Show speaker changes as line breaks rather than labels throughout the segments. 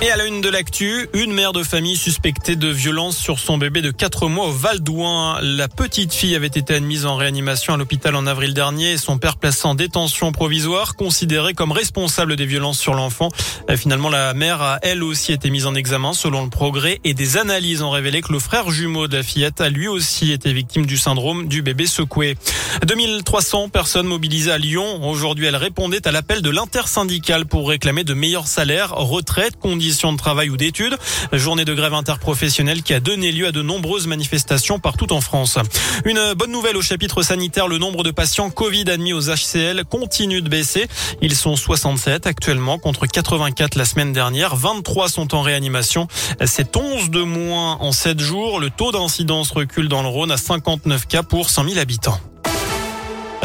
Et à la une de l'actu, une mère de famille suspectée de violence sur son bébé de 4 mois au Val d'Ouin. La petite fille avait été admise en réanimation à l'hôpital en avril dernier et son père placé en détention provisoire, considéré comme responsable des violences sur l'enfant. Finalement, la mère a elle aussi été mise en examen selon le progrès et des analyses ont révélé que le frère jumeau de la fillette a lui aussi été victime du syndrome du bébé secoué. 2300 personnes mobilisées à Lyon. Aujourd'hui, elles répondaient à l'appel de l'intersyndicale pour réclamer de meilleurs salaires, retraites, conditions de travail ou d'études. Journée de grève interprofessionnelle qui a donné lieu à de nombreuses manifestations partout en France. Une bonne nouvelle au chapitre sanitaire, le nombre de patients Covid admis aux HCL continue de baisser. Ils sont 67 actuellement contre 84 la semaine dernière. 23 sont en réanimation. C'est 11 de moins en 7 jours. Le taux d'incidence recule dans le Rhône à 59 cas pour 100 000 habitants.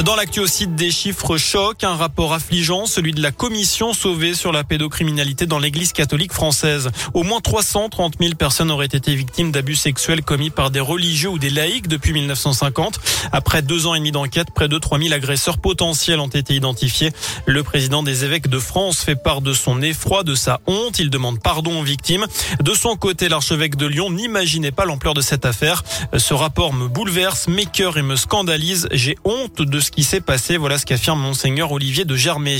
Dans l'actu aussi des chiffres chocs, un rapport affligeant, celui de la commission sauvée sur la pédocriminalité dans l'église catholique française. Au moins 330 000 personnes auraient été victimes d'abus sexuels commis par des religieux ou des laïcs depuis 1950. Après deux ans et demi d'enquête, près de 3 000 agresseurs potentiels ont été identifiés. Le président des évêques de France fait part de son effroi, de sa honte. Il demande pardon aux victimes. De son côté, l'archevêque de Lyon n'imaginait pas l'ampleur de cette affaire. Ce rapport me bouleverse, m'écœure et me scandalise. J'ai honte de ce qui s'est passé. Voilà ce qu'affirme monseigneur Olivier de Germay.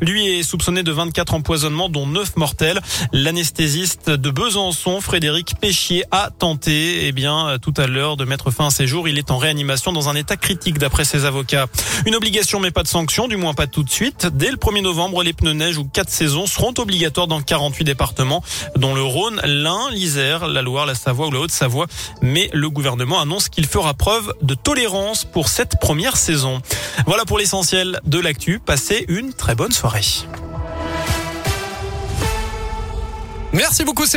Lui est soupçonné de 24 empoisonnements, dont 9 mortels. L'anesthésiste de Besançon, Frédéric Péchier, a tenté, eh bien, tout à l'heure de mettre fin à ses jours. Il est en réanimation dans un état critique d'après ses avocats. Une obligation mais pas de sanction, du moins pas tout de suite. Dès le 1er novembre, les pneus neige ou quatre saisons seront obligatoires dans 48 départements, dont le Rhône, l'Ain, l'Isère, la Loire, la Savoie ou la Haute-Savoie. Mais le gouvernement annonce qu'il fera preuve de tolérance pour cette première saison. Voilà pour l'essentiel de l'actu. Passez une très bonne soirée.
Merci beaucoup.